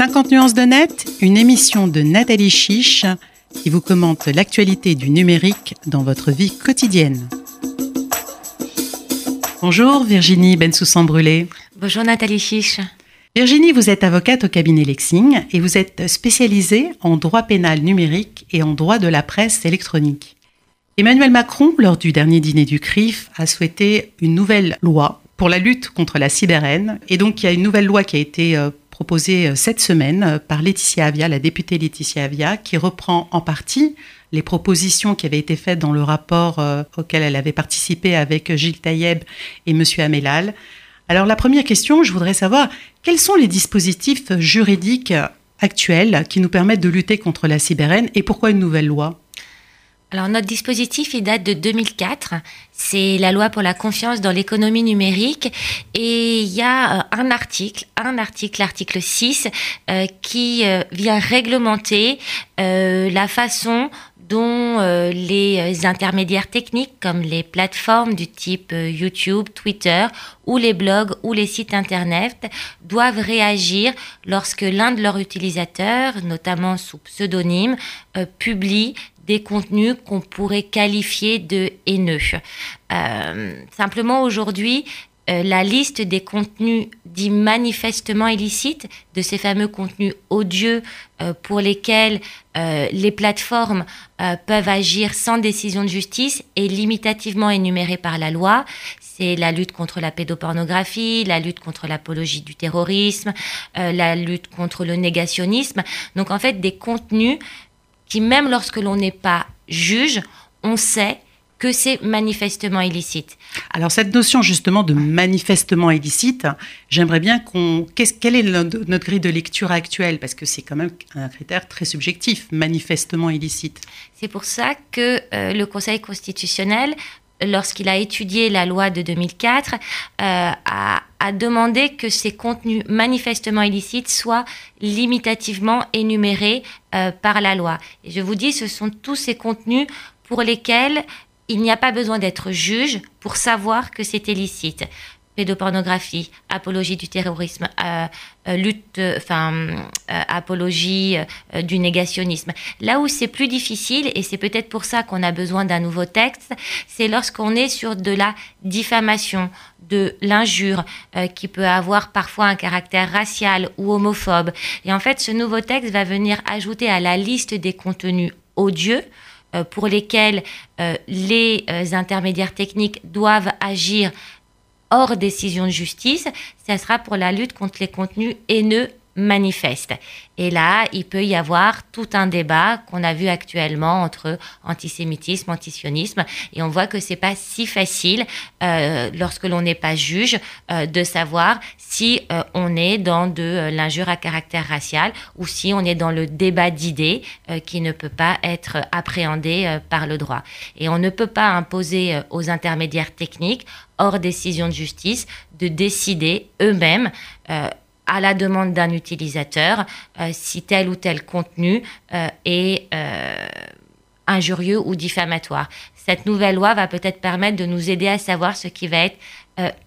50 nuances de net, une émission de Nathalie Chiche qui vous commente l'actualité du numérique dans votre vie quotidienne. Bonjour Virginie Bensoussan-Brûlé. Bonjour Nathalie Chiche. Virginie, vous êtes avocate au cabinet Lexing et vous êtes spécialisée en droit pénal numérique et en droit de la presse électronique. Emmanuel Macron, lors du dernier dîner du CRIF, a souhaité une nouvelle loi pour la lutte contre la cyberhaine. Et donc, il y a une nouvelle loi qui a été euh, proposée euh, cette semaine euh, par Laetitia Avia, la députée Laetitia Avia, qui reprend en partie les propositions qui avaient été faites dans le rapport auquel elle avait participé avec Gilles Taïeb et M. Amelal. Alors, la première question, je voudrais savoir quels sont les dispositifs juridiques actuels qui nous permettent de lutter contre la cyberhaine et pourquoi une nouvelle loi? Alors notre dispositif, il date de 2004. C'est la loi pour la confiance dans l'économie numérique. Et il y a euh, un article, un article, l'article 6, euh, qui euh, vient réglementer la façon dont les intermédiaires techniques comme les plateformes du type YouTube, Twitter ou les blogs ou les sites Internet doivent réagir lorsque l'un de leurs utilisateurs, notamment sous pseudonyme, publie des contenus qu'on pourrait qualifier de haineux. Euh, simplement aujourd'hui, euh, la liste des contenus dits manifestement illicites, de ces fameux contenus odieux euh, pour lesquels les plateformes peuvent agir sans décision de justice, est limitativement énumérée par la loi. C'est la lutte contre la pédopornographie, la lutte contre l'apologie du terrorisme, la lutte contre le négationnisme. Donc en fait, des contenus qui, même lorsque l'on n'est pas juge, on sait que c'est manifestement illicite. Alors cette notion justement de manifestement illicite, j'aimerais bien qu'on... quelle est notre grille de lecture actuelle? Parce que c'est quand même un critère très subjectif, manifestement illicite. C'est pour ça que euh, le Conseil constitutionnel lorsqu'il a étudié la loi de 2004, euh, a, demandé que ces contenus manifestement illicites soient limitativement énumérés euh, par la loi. Je vous dis, ce sont tous ces contenus pour lesquels il n'y a pas besoin d'être juge pour savoir que c'est illicite pédopornographie, apologie du terrorisme, euh, euh, lutte, euh, enfin, apologie du négationnisme. Là où c'est plus difficile, et c'est peut-être pour ça qu'on a besoin d'un nouveau texte, c'est lorsqu'on est sur de la diffamation, de l'injure, qui peut avoir parfois un caractère racial ou homophobe. Et en fait, ce nouveau texte va venir ajouter à la liste des contenus odieux, pour lesquels les intermédiaires techniques doivent agir hors décision de justice, ça sera pour la lutte contre les contenus haineux manifestes. Et là, il peut y avoir tout un débat qu'on a vu actuellement entre antisémitisme, antisionisme, et on voit que c'est pas si facile euh, lorsque l'on n'est pas juge euh, de savoir si euh, on est dans de l'injure à caractère racial ou si on est dans le débat d'idées qui ne peut pas être appréhendé par le droit. Et on ne peut pas imposer aux intermédiaires techniques hors décision de justice de décider eux-mêmes à la demande d'un utilisateur euh, si tel ou tel contenu euh, est injurieux ou diffamatoire. Cette nouvelle loi va peut-être permettre de nous aider à savoir ce qui va être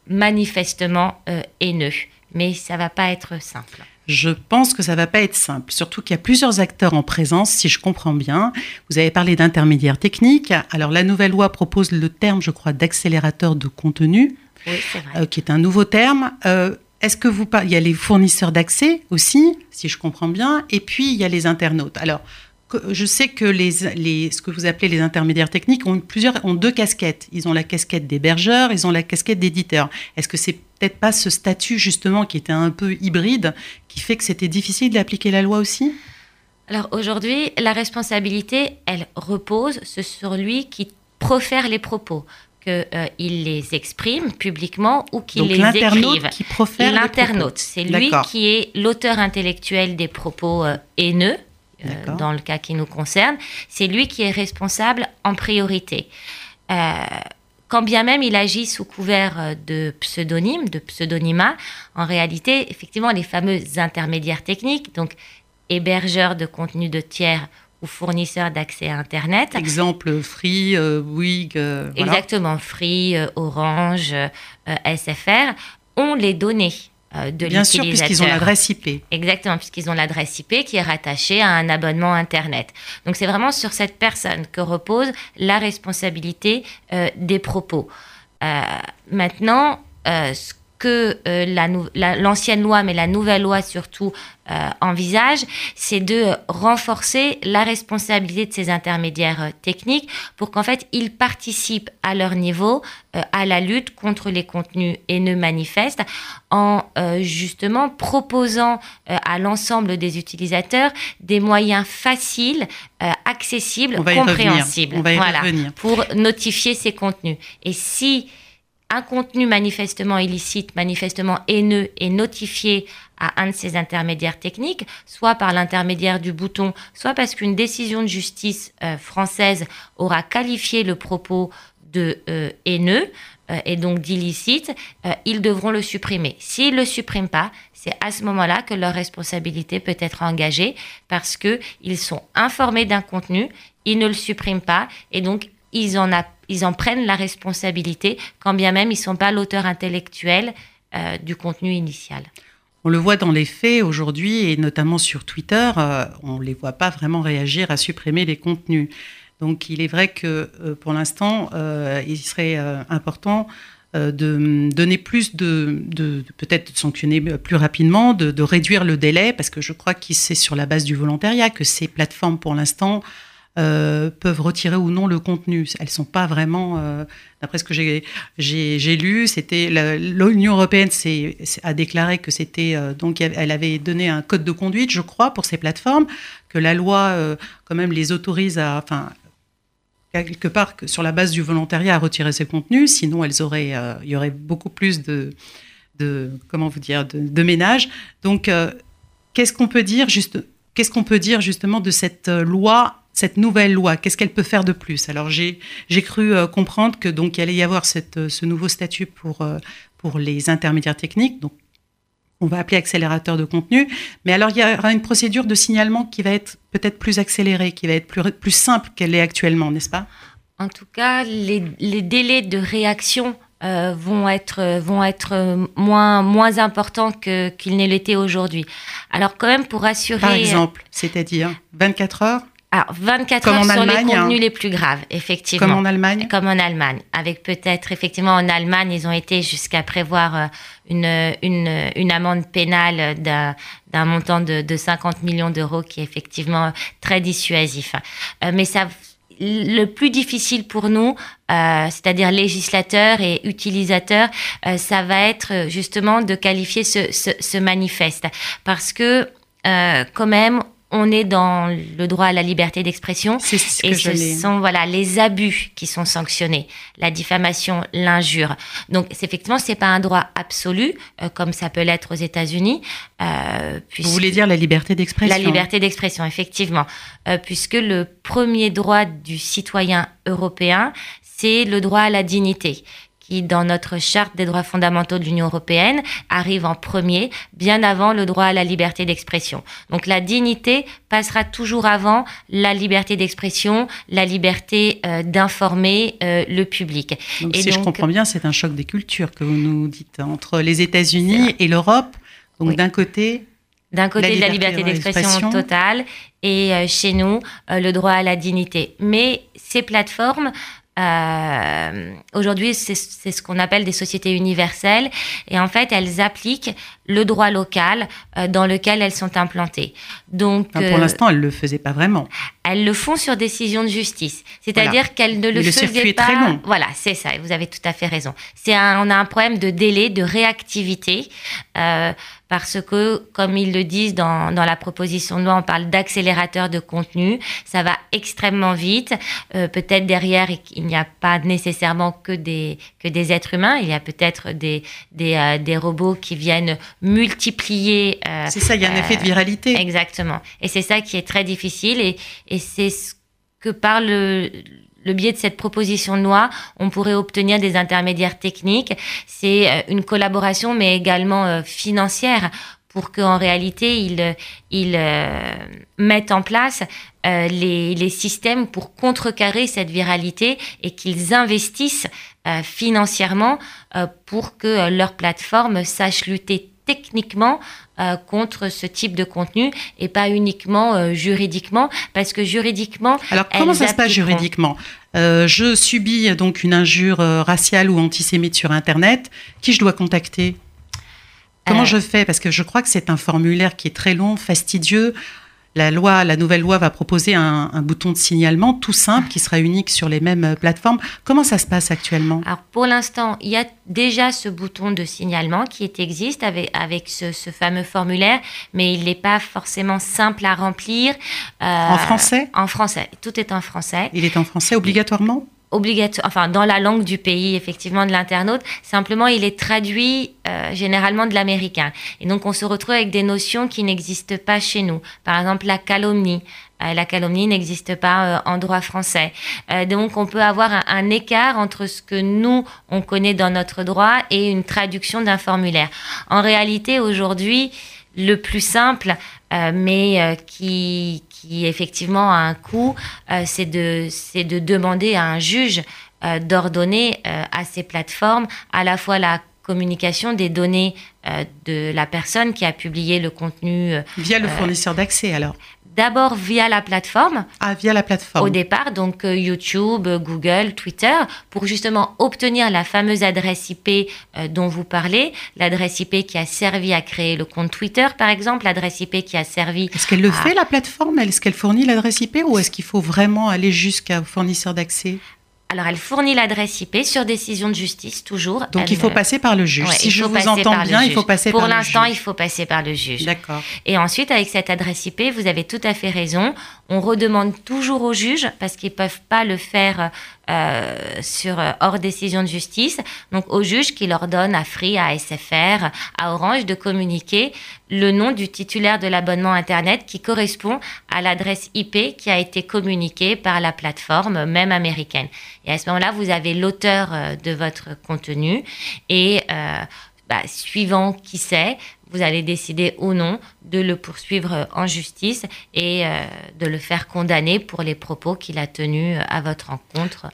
manifestement haineux, mais ça va pas être simple. Je pense que ça va pas être simple, surtout qu'il y a plusieurs acteurs en présence, si je comprends bien. Vous avez parlé d'intermédiaires techniques. Alors la nouvelle loi propose le terme, je crois, d'accélérateur de contenu, euh, qui est un nouveau terme. Euh, est-ce que vous il y a les fournisseurs d'accès aussi, si je comprends bien, et puis il y a les internautes. Alors je sais que les, ce que vous appelez les intermédiaires techniques ont, plusieurs, ont deux casquettes. Ils ont la casquette d'hébergeur, ils ont la casquette d'éditeur. Est-ce que c'est peut-être pas ce statut justement qui était un peu hybride qui fait que c'était difficile d'appliquer la loi aussi? Alors aujourd'hui, la responsabilité, elle repose sur lui qui profère les propos qu'il euh, les exprime publiquement ou qu'il les écrive. qui profère L'internaute, c'est lui qui est l'auteur intellectuel des propos euh, haineux euh, dans le cas qui nous concerne, c'est lui qui est responsable en priorité. Quand bien même il agit sous couvert de pseudonyme, de pseudonymat, en réalité, effectivement, les fameux intermédiaires techniques, donc hébergeurs de contenu de tiers ou fournisseurs d'accès à Internet. Exemple, Free, Bouygues. Exactement, Free, Orange, SFR, ont les données de. Bien sûr, puisqu'ils ont l'adresse IP. Exactement, puisqu'ils ont l'adresse IP qui est rattachée à un abonnement Internet. Donc c'est vraiment sur cette personne que repose la responsabilité des propos. maintenant, ce que euh, l'ancienne loi, mais la nouvelle loi surtout, euh, envisage, c'est de renforcer la responsabilité de ces intermédiaires euh, techniques pour qu'en fait, ils participent à leur niveau à la lutte contre les contenus haineux manifestes en justement proposant à l'ensemble des utilisateurs des moyens faciles, accessibles, compréhensibles. Voilà, pour notifier ces contenus. Et si un contenu manifestement illicite, manifestement haineux est notifié à un de ces intermédiaires techniques, soit par l'intermédiaire du bouton, soit parce qu'une décision de justice euh, française aura qualifié le propos de euh, haineux euh, et donc d'illicite, ils devront le supprimer. S'ils ne le suppriment pas, c'est à ce moment-là que leur responsabilité peut être engagée parce qu'ils sont informés d'un contenu, ils ne le suppriment pas et donc ils en, ils en prennent la responsabilité, quand bien même ils ne sont pas l'auteur intellectuel euh, du contenu initial. On le voit dans les faits aujourd'hui, et notamment sur Twitter, euh, on ne les voit pas vraiment réagir à supprimer les contenus. Donc il est vrai que euh, pour l'instant, il serait important de donner plus de, peut-être de sanctionner plus rapidement, de, de, réduire le délai, parce que je crois que c'est sur la base du volontariat que ces plateformes, pour l'instant, euh, peuvent retirer ou non le contenu. Elles sont pas vraiment, euh, d'après ce que j'ai lu, c'était l'Union européenne a déclaré que c'était euh, donc elle avait donné un code de conduite, je crois, pour ces plateformes, que la loi quand même les autorise à, enfin quelque part sur la base du volontariat à retirer ces contenus, sinon elles auraient, il y aurait beaucoup plus de, de comment vous dire, de, de ménages. Donc qu'est-ce qu'on peut dire juste Qu'est-ce qu'on peut dire justement de cette loi cette nouvelle loi, qu'est-ce qu'elle peut faire de plus? Alors j'ai cru euh, comprendre que donc il allait y avoir cette, euh, ce nouveau statut pour euh, pour les intermédiaires techniques, donc on va appeler accélérateur de contenu. Mais alors il y aura une procédure de signalement qui va être peut-être plus accélérée, qui va être plus plus simple qu'elle est actuellement, n'est-ce pas? En tout cas, les, les délais de réaction vont être vont être moins moins importants que qu'il n'est l'été aujourd'hui. Alors quand même pour assurer Par exemple, c'est-à-dire 24 heures? Alors, 24 heures sur les contenus hein. les plus graves, effectivement. Comme en Allemagne Comme en Allemagne. Avec peut-être, effectivement, en Allemagne, ils ont été jusqu'à prévoir euh, une, une, une amende pénale d'un montant de, de 50 millions d'euros qui est effectivement très dissuasif. Euh, mais ça, le plus difficile pour nous, euh, c'est-à-dire législateurs et utilisateurs, euh, ça va être justement de qualifier ce, ce, ce manifeste. Parce que, euh, quand même, on est dans le droit à la liberté d'expression. Et ce sont voilà les abus qui sont sanctionnés, la diffamation, l'injure. Donc effectivement, c'est pas un droit absolu euh, comme ça peut l'être aux États-Unis. Euh, Vous voulez dire la liberté d'expression. La liberté d'expression, effectivement, euh, puisque le premier droit du citoyen européen, c'est le droit à la dignité qui, dans notre charte des droits fondamentaux de l'Union européenne, arrive en premier, bien avant le droit à la liberté d'expression. Donc la dignité passera toujours avant la liberté d'expression, la liberté euh, d'informer euh, le public. Donc, si je comprends bien, c'est un choc des cultures que vous nous dites entre les États-Unis et l'Europe. Donc d'un côté, d'un côté, la liberté d'expression totale et euh, chez nous, le droit à la dignité. Mais ces plateformes euh, Aujourd'hui, c'est ce qu'on appelle des sociétés universelles. Et en fait, elles appliquent le droit local euh, dans lequel elles sont implantées. Donc, pour euh, l'instant, elles le faisaient pas vraiment. Elles le font sur décision de justice, c'est-à-dire qu'elles ne le, le faisaient pas. Est très long. Voilà, c'est ça. Vous avez tout à fait raison. C'est on a un problème de délai, de réactivité. Euh, parce que, comme ils le disent dans, dans la proposition de loi, on parle d'accélérateur de contenu. Ça va extrêmement vite. Euh, peut-être derrière, il n'y a pas nécessairement que des, que des êtres humains. Il y a peut-être des, des, euh, des, robots qui viennent multiplier. Euh, c'est ça, il y a un effet de viralité. Exactement. Et c'est ça qui est très difficile. Et, et c'est ce que par le le biais de cette proposition de loi, on pourrait obtenir des intermédiaires techniques. C'est euh, une collaboration, mais également euh, financière pour qu'en réalité, ils, ils euh, mettent en place les, les, systèmes pour contrecarrer cette viralité et qu'ils investissent financièrement pour que leur plateforme sache lutter techniquement euh, contre ce type de contenu et pas uniquement euh, juridiquement, parce que juridiquement. Alors comment ça se passe juridiquement? Euh, Je subis donc une injure raciale ou antisémite sur Internet. Qui je dois contacter? Comment je fais? Parce que je crois que c'est un formulaire qui est très long, fastidieux la loi, la nouvelle loi va proposer un, bouton de signalement tout simple qui sera unique sur les mêmes euh, plateformes. Comment ça se passe actuellement? Alors pour l'instant, il y a déjà ce bouton de signalement qui existe avec, avec ce, fameux formulaire, mais il n'est pas forcément simple à remplir. Euh, en français? En français. Tout est en français. Il est en français obligatoirement? Obligatoire, enfin dans la langue du pays effectivement de l'internaute. Simplement, il est traduit euh, généralement de l'américain. Et donc, on se retrouve avec des notions qui n'existent pas chez nous. Par exemple, la calomnie. Euh, la calomnie n'existe pas euh, en droit français. donc, on peut avoir un, un, écart entre ce que nous on connaît dans notre droit et une traduction d'un formulaire. En réalité, aujourd'hui, le plus simple, mais qui, qui effectivement a un coût, euh, c'est de, de demander à un juge euh, d'ordonner euh, à ces plateformes à la fois la communication des données de la personne qui a publié le contenu. Via le fournisseur d'accès alors D'abord via la plateforme. Ah, via la plateforme. Au départ, donc euh, YouTube, Google, Twitter, pour justement obtenir la fameuse adresse IP euh, dont vous parlez, l'adresse IP qui a servi à créer le compte Twitter, par exemple, l'adresse IP qui a servi. Est-ce qu'elle le fait, la plateforme? Est-ce qu'elle fournit l'adresse IP ou est-ce qu'il faut vraiment aller jusqu'au fournisseur d'accès? Alors, elle fournit l'adresse IP sur décision de justice, toujours. Donc, il faut passer par le juge. si je vous entends bien, il faut passer par le juge. Pour l'instant, il faut passer par le juge. D'accord. Et ensuite, avec cette adresse IP, vous avez tout à fait raison. On redemande toujours au juge, parce qu'ils ne peuvent pas le faire euh, sur euh, hors décision de justice, donc au juge qui leur donne à Free, à SFR, à Orange de communiquer le nom du titulaire de l'abonnement Internet qui correspond à l'adresse IP qui a été communiquée par la plateforme, même américaine. Et à ce moment-là, vous avez l'auteur euh, de votre contenu et bah, suivant qui c'est, vous allez décider ou non de le poursuivre en justice et euh, de le faire condamner pour les propos qu'il a tenus à votre rencontre.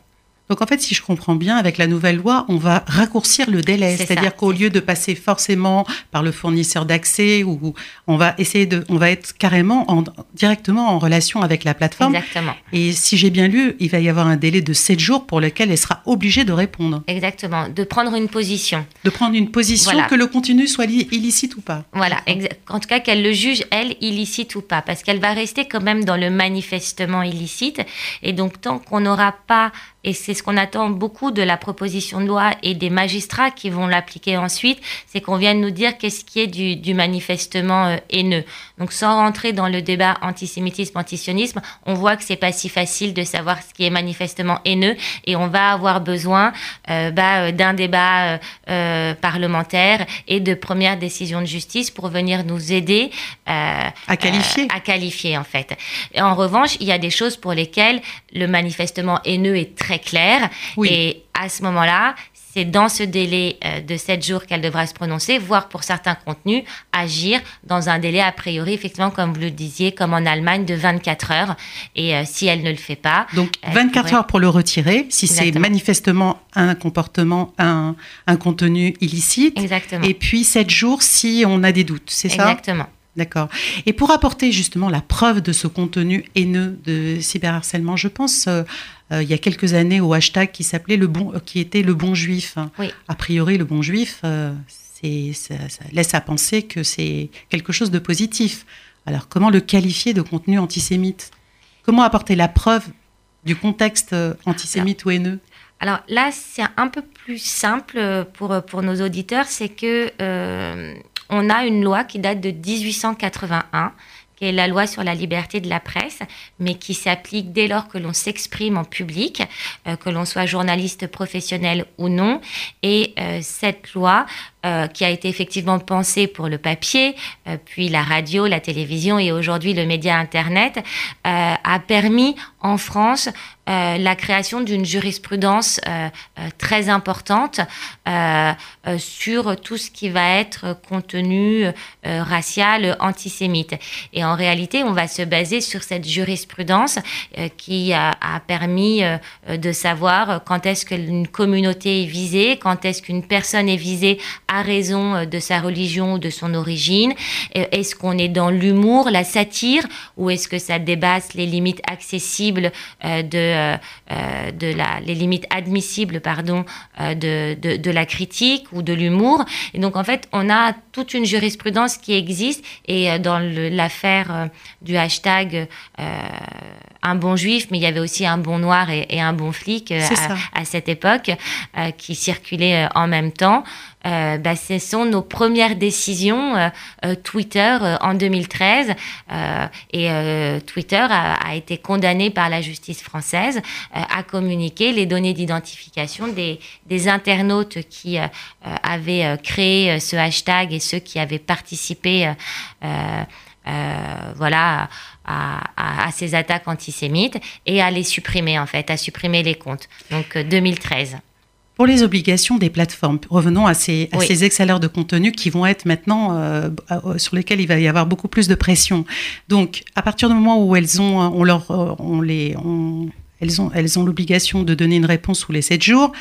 Donc en fait, si je comprends bien, avec la nouvelle loi, on va raccourcir le délai. C'est-à-dire qu'au lieu de passer forcément par le fournisseur d'accès, ou on va essayer de, on va être carrément en, directement en relation avec la plateforme. Exactement. Et si j'ai bien lu, il va y avoir un délai de 7 jours pour lequel elle sera obligée de répondre. Exactement. De prendre une position. De prendre une position que le contenu soit illicite ou pas. Voilà. En tout cas, qu'elle le juge, elle, illicite ou pas. Parce qu'elle va rester quand même dans le manifestement illicite. Et donc, tant qu'on n'aura pas et c'est ce qu'on attend beaucoup de la proposition de loi et des magistrats qui vont l'appliquer ensuite, c'est qu'on vienne nous dire qu'est-ce qui est du, manifestement euh, haineux. Donc sans rentrer dans le débat antisémitisme, antisionisme, on voit que c'est pas si facile de savoir ce qui est manifestement haineux et on va avoir besoin euh, bah, euh, d'un débat parlementaire et de premières décisions de justice pour venir nous aider à qualifier. à qualifier en fait. en revanche, il y a des choses pour lesquelles le manifestement haineux est très clair. Et à ce moment-là, c'est dans ce délai euh, de 7 jours qu'elle devra se prononcer, voire pour certains contenus, agir dans un délai a priori, effectivement, comme vous le disiez, comme en Allemagne, de 24 heures. Et euh, si elle ne le fait pas... Donc 24 heures pour le retirer, si c'est manifestement un comportement, un, un contenu illicite. Exactement. Et puis 7 jours si on a des doutes, c'est ça? Exactement. D'accord. Et pour apporter justement la preuve de ce contenu haineux de cyberharcèlement, je pense euh, euh, il y a quelques années au hashtag qui s'appelait le bon, euh, qui était le bon juif. A priori, le bon juif, c'est, ça, laisse à penser que c'est quelque chose de positif. Alors, comment le qualifier de contenu antisémite? Comment apporter la preuve du contexte antisémite ou haineux? Alors là, c'est un peu plus simple pour, pour nos auditeurs, c'est que on a une loi qui date de 1881 qui est la loi sur la liberté de la presse, mais qui s'applique dès lors que l'on s'exprime en public, euh, que l'on soit journaliste professionnel ou non. Et euh, cette loi, euh, qui a été effectivement pensée pour le papier, puis la radio, la télévision et aujourd'hui le média Internet, a permis en France la création d'une jurisprudence très importante sur tout ce qui va être contenu racial, antisémite. Et en réalité, on va se baser sur cette jurisprudence euh, qui a, permis euh, de savoir quand est-ce qu'une communauté est visée, quand est-ce qu'une personne est visée à raison de sa religion ou de son origine. Est-ce qu'on est dans l'humour, la satire, ou est-ce que ça dépasse les limites accessibles de, de la, les limites admissibles, pardon, de, de, de la critique ou de l'humour? Et donc en fait, on a toute une jurisprudence qui existe et dans l'affaire du hashtag un bon juif, mais il y avait aussi un bon noir et, un bon flic euh, à, cette époque euh, qui circulaient euh, en même temps. Bah, ce sont nos premières décisions Twitter en 2013 et Twitter a, été condamné par la justice française à communiquer les données d'identification des, des, internautes qui avaient créé ce hashtag et ceux qui avaient participé voilà à, ces attaques antisémites et à les supprimer, en fait, à supprimer les comptes. Donc 2013. Euh, Pour les obligations des plateformes, revenons à ces, à ces de contenu qui vont être maintenant euh, euh, sur lesquels il va y avoir beaucoup plus de pression. Donc, à partir du moment où elles ont, on leur, on les, elles ont, elles ont l'obligation de donner une réponse sous les 7 jours.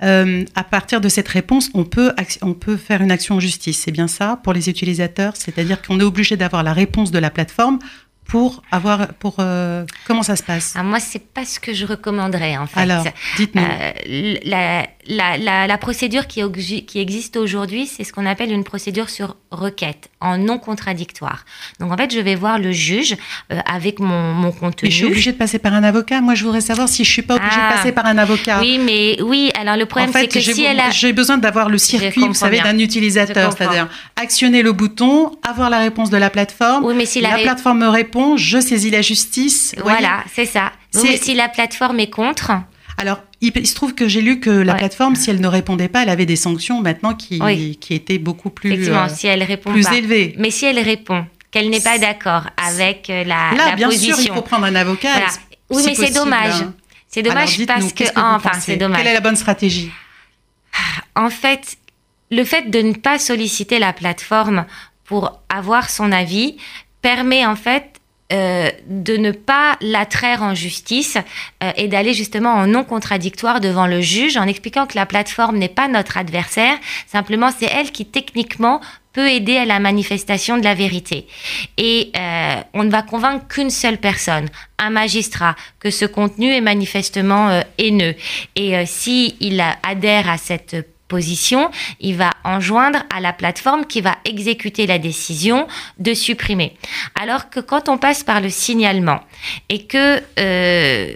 à partir de cette réponse, on peut, on peut faire une action en justice. C'est bien ça pour les utilisateurs? C'est-à-dire qu'on est obligé d'avoir la réponse de la plateforme pour avoir pour euh, comment ça se passe? Ah, Moi, c'est pas ce que je recommanderais en fait. Alors, dites-nous. Euh, la, la, la, procédure qui, qui existe aujourd'hui, c'est ce qu'on appelle une procédure sur requête, en non contradictoire. Donc en fait, je vais voir le juge euh, avec mon, mon contenu. Mais je suis obligée de passer par un avocat. Moi, je voudrais savoir si je suis pas obligée de ah. passer par un avocat. Oui, mais oui. Alors le problème, c'est que si elle a... j'ai besoin d'avoir le circuit, vous savez, d'un utilisateur, c'est-à-dire actionner le bouton, avoir la réponse de la plateforme. Oui, mais si la, la plateforme me répond, je saisis la justice. Voilà, c'est ça. si la plateforme est contre. Alors, il, se trouve que j'ai lu que la plateforme, si elle ne répondait pas, elle avait des sanctions maintenant qui, qui étaient beaucoup plus, Effectivement, si elle répond plus pas. élevées. Mais si elle répond, qu'elle n'est pas d'accord avec euh, la, Là, bien sûr, il faut prendre un avocat. Oui, mais c'est dommage. Hein. C'est dommage parce que, enfin, c'est dommage. Quelle est la bonne stratégie En fait, le fait de ne pas solliciter la plateforme pour avoir son avis permet en fait euh, de ne pas l'attraire en justice euh, et d'aller justement en non contradictoire devant le juge en expliquant que la plateforme n'est pas notre adversaire, simplement c'est elle qui techniquement peut aider à la manifestation de la vérité. Et euh, on ne va convaincre qu'une seule personne, un magistrat, que ce contenu est manifestement haineux. Et si il adhère à cette il va enjoindre à la plateforme qui va exécuter la décision de supprimer. Alors que quand on passe par le signalement et que euh,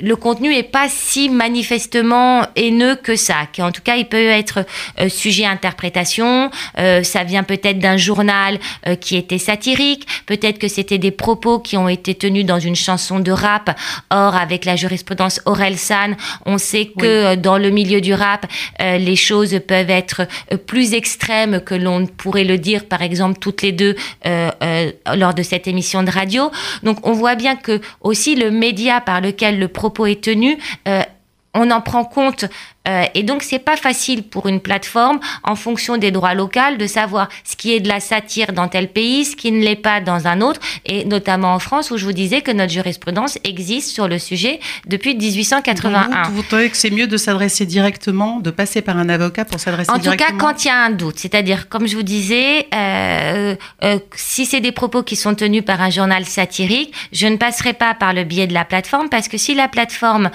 le contenu n'est pas si manifestement haineux que ça, qu'en tout cas il peut être euh, sujet à interprétation, euh, ça vient peut-être d'un journal qui était satirique, peut-être que c'était des propos qui ont été tenus dans une chanson de rap. Or, avec la jurisprudence Orelsan, on sait que dans le milieu du rap, les choses peuvent être euh, plus extrêmes que l'on pourrait le dire, par exemple, toutes les deux euh, euh, lors de cette émission de radio. Donc, on voit bien que aussi le média par lequel le propos est tenu on en prend compte euh, et donc, c'est pas facile pour une plateforme, en fonction des droits locaux, de savoir ce qui est de la satire dans tel pays, ce qui ne l'est pas dans un autre, et notamment en France, où je vous disais que notre jurisprudence existe sur le sujet depuis 1881. vous, trouvez que c'est mieux de s'adresser directement, de passer par un avocat pour s'adresser directement En tout cas, quand il y a un doute. C'est-à-dire, comme je vous disais, euh, euh, si c'est des propos qui sont tenus par un journal satirique, je ne passerai pas par le biais de la plateforme, parce que si la plateforme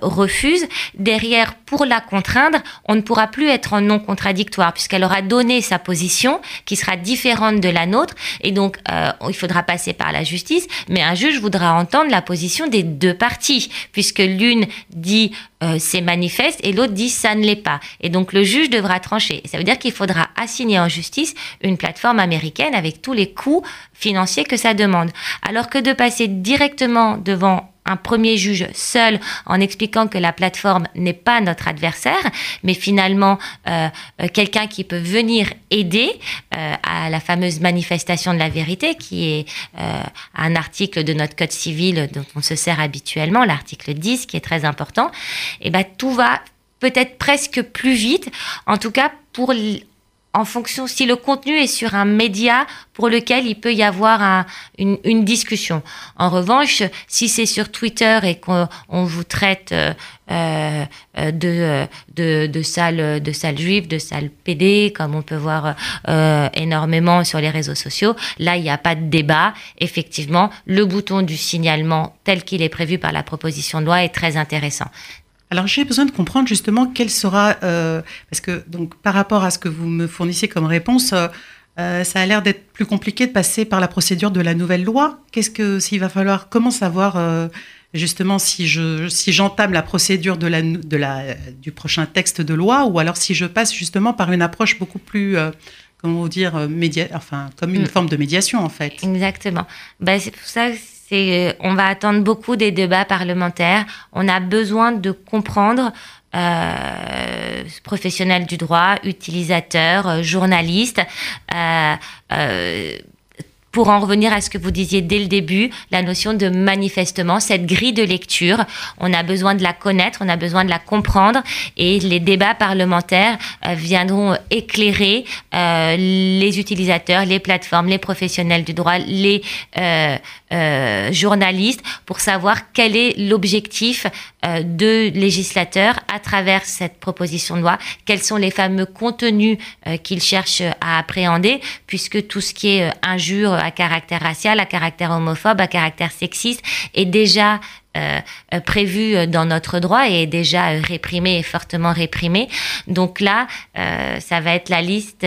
refuse, derrière, pour la contraindre, on ne pourra plus être en non contradictoire puisqu'elle aura donné sa position qui sera différente de la nôtre et donc euh, il faudra passer par la justice, mais un juge voudra entendre la position des deux parties puisque l'une dit euh, c'est manifeste et l'autre dit ça ne l'est pas. Et donc le juge devra trancher. Ça veut dire qu'il faudra assigner en justice une plateforme américaine avec tous les coûts financiers que ça demande. Alors que de passer directement devant un premier juge seul en expliquant que la plateforme n'est pas notre adversaire, mais finalement euh, euh, quelqu'un qui peut venir aider euh, à la fameuse manifestation de la vérité, qui est un article de notre code civil dont on se sert habituellement, l'article 10, qui est très important, et ben tout va peut-être presque plus vite, en tout cas pour en fonction si le contenu est sur un média pour lequel il peut y avoir une, une, discussion. En revanche, si c'est sur Twitter et qu'on vous traite euh, euh, de, de, de de salles juives, de salles PD, comme on peut voir euh, énormément sur les réseaux sociaux, là il n'y a pas de débat. Effectivement, le bouton du signalement tel qu'il est prévu par la proposition de loi est très intéressant. Alors j'ai besoin de comprendre justement quel sera, euh, parce que donc par rapport à ce que vous me fournissez comme réponse, euh, euh, ça a l'air d'être plus compliqué de passer par la procédure de la nouvelle loi. Qu'est-ce que s'il va falloir, comment savoir justement si je si j'entame la procédure de la de la du prochain texte de loi ou alors si je passe justement par une approche beaucoup plus comment dire média, enfin comme une mm. forme de médiation en fait? Exactement. Ben, c'est pour ça euh, on va attendre beaucoup des débats parlementaires. On a besoin de comprendre euh, professionnels du droit, utilisateurs, euh, journalistes, euh, pour en revenir à ce que vous disiez dès le début, la notion de manifestement, cette grille de lecture, on a besoin de la connaître, on a besoin de la comprendre et les débats parlementaires euh, viendront éclairer euh, les utilisateurs, les plateformes, les professionnels du droit, les euh, journalistes pour savoir quel est l'objectif de législateurs à travers cette proposition de loi, quels sont les fameux contenus qu'ils cherchent à appréhender, puisque tout ce qui est injure, à caractère racial, à caractère homophobe, à caractère sexiste est déjà euh, euh, prévu dans notre droit et est déjà réprimé et fortement réprimé. Donc là, euh, ça va être la liste.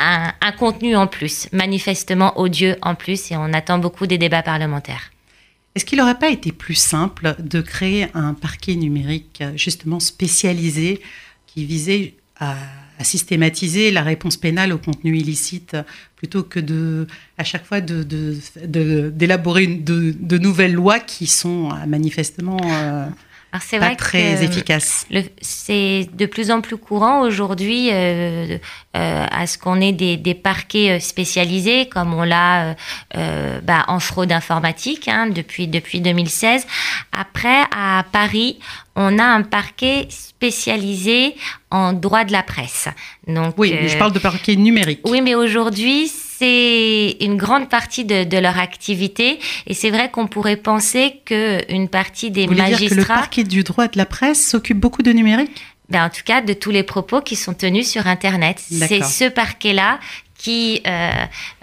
Un, contenu en plus, manifestement odieux en plus, et on attend beaucoup des débats parlementaires. Est-ce qu'il n'aurait pas été plus simple de créer un parquet numérique justement spécialisé qui visait à à systématiser la réponse pénale au contenu illicite plutôt que de, à chaque fois d'élaborer de, de, nouvelles lois qui sont euh, manifestement euh, c'est pas très efficaces. C'est de plus en plus courant aujourd'hui euh, à ce qu'on ait des, des, parquets spécialisés, comme on l'a bah, en fraude informatique hein, depuis, depuis 2016. Après, à Paris, on a un parquet spécialisé en droit de la presse. Donc, oui, mais je parle de parquet numérique. Oui, mais aujourd'hui, c'est une grande partie de, leur activité. Et c'est vrai qu'on pourrait penser qu'une partie des Vous magistrats. Dire que le parquet du droit de la presse s'occupe beaucoup de numérique? Ben, En tout cas, de tous les propos qui sont tenus sur Internet. C'est ce parquet-là qui, euh,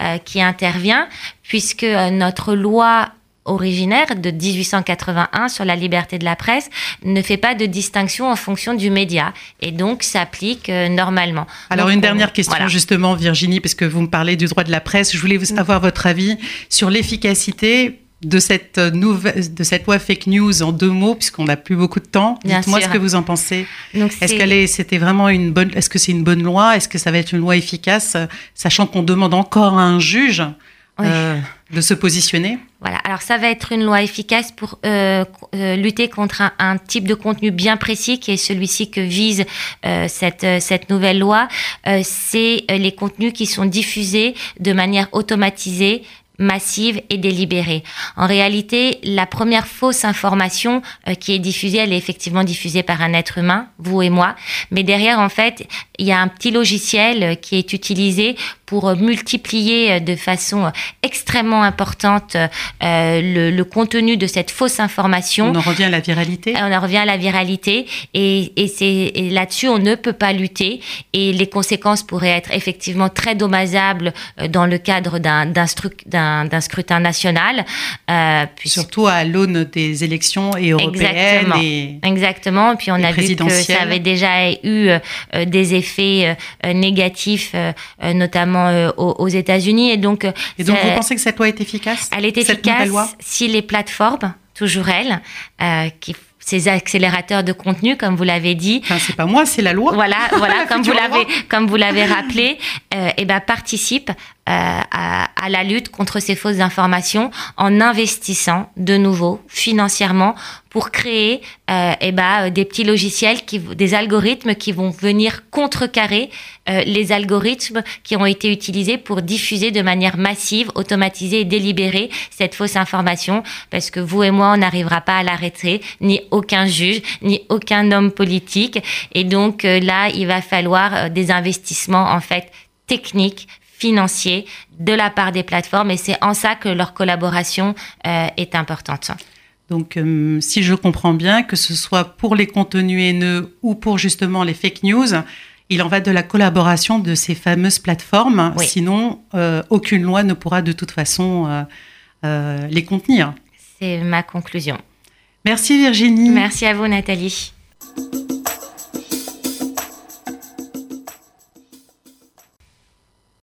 euh, qui intervient, puisque euh, notre loi originaire de 1881 sur la liberté de la presse ne fait pas de distinction en fonction du média et donc s'applique euh, normalement. Alors une dernière question justement Virginie parce que vous me parlez du droit de la presse, je voulais vous mm. avoir votre avis sur l'efficacité de cette nouvelle, de cette loi fake news en deux mots, puisqu'on n'a plus beaucoup de temps. Dites-moi ce que vous en pensez. Est-ce qu'elle est, c'était vraiment une bonne, est-ce que c'est une bonne loi? Est-ce que ça va être une loi efficace, sachant qu'on demande encore à un juge euh, de se positionner Voilà, alors ça va être une loi efficace pour euh, euh, lutter contre un, type de contenu bien précis qui est celui-ci que vise cette, cette nouvelle loi. c'est les contenus qui sont diffusés de manière automatisée massive et délibérée. En réalité, la première fausse information qui est diffusée, elle est effectivement diffusée par un être humain, vous et moi, mais derrière, en fait, il y a un petit logiciel qui est utilisé pour euh, multiplier euh, de façon euh, extrêmement importante le, contenu de cette fausse information. On en revient à la viralité? On en revient à la viralité et, et c'est là-dessus on ne peut pas lutter et les conséquences pourraient être effectivement très dommageables dans le cadre d'un d'un scrutin national. Surtout à l'aune des élections européennes exactement, et exactement. Et puis on a vu que ça avait déjà eu des effets négatifs, notamment euh, aux, États-Unis. Et donc, et donc vous pensez que cette loi est efficace Elle est efficace si les plateformes, toujours elles, euh, qui ces accélérateurs de contenu, comme vous l'avez dit. Enfin, c'est pas moi, c'est la loi. Voilà, voilà, comme vous l'avez, comme vous l'avez rappelé, euh, et eh ben participent à, à, la lutte contre ces fausses informations en investissant de nouveau financièrement pour créer euh, eh ben, des petits logiciels, qui, des algorithmes qui vont venir contrecarrer euh, les algorithmes qui ont été utilisés pour diffuser de manière massive, automatisée et délibérée cette fausse information, parce que vous et moi, on n'arrivera pas à l'arrêter, ni aucun juge, ni aucun homme politique. Et donc euh, là, il va falloir euh, des investissements en fait techniques, financiers de la part des plateformes, et c'est en ça que leur collaboration euh, est importante. Donc, euh, si je comprends bien, que ce soit pour les contenus haineux ou pour justement les fake news, il en va de la collaboration de ces fameuses plateformes. Oui. Sinon, euh, aucune loi ne pourra de toute façon les contenir. C'est ma conclusion. Merci Virginie. Merci à vous, Nathalie.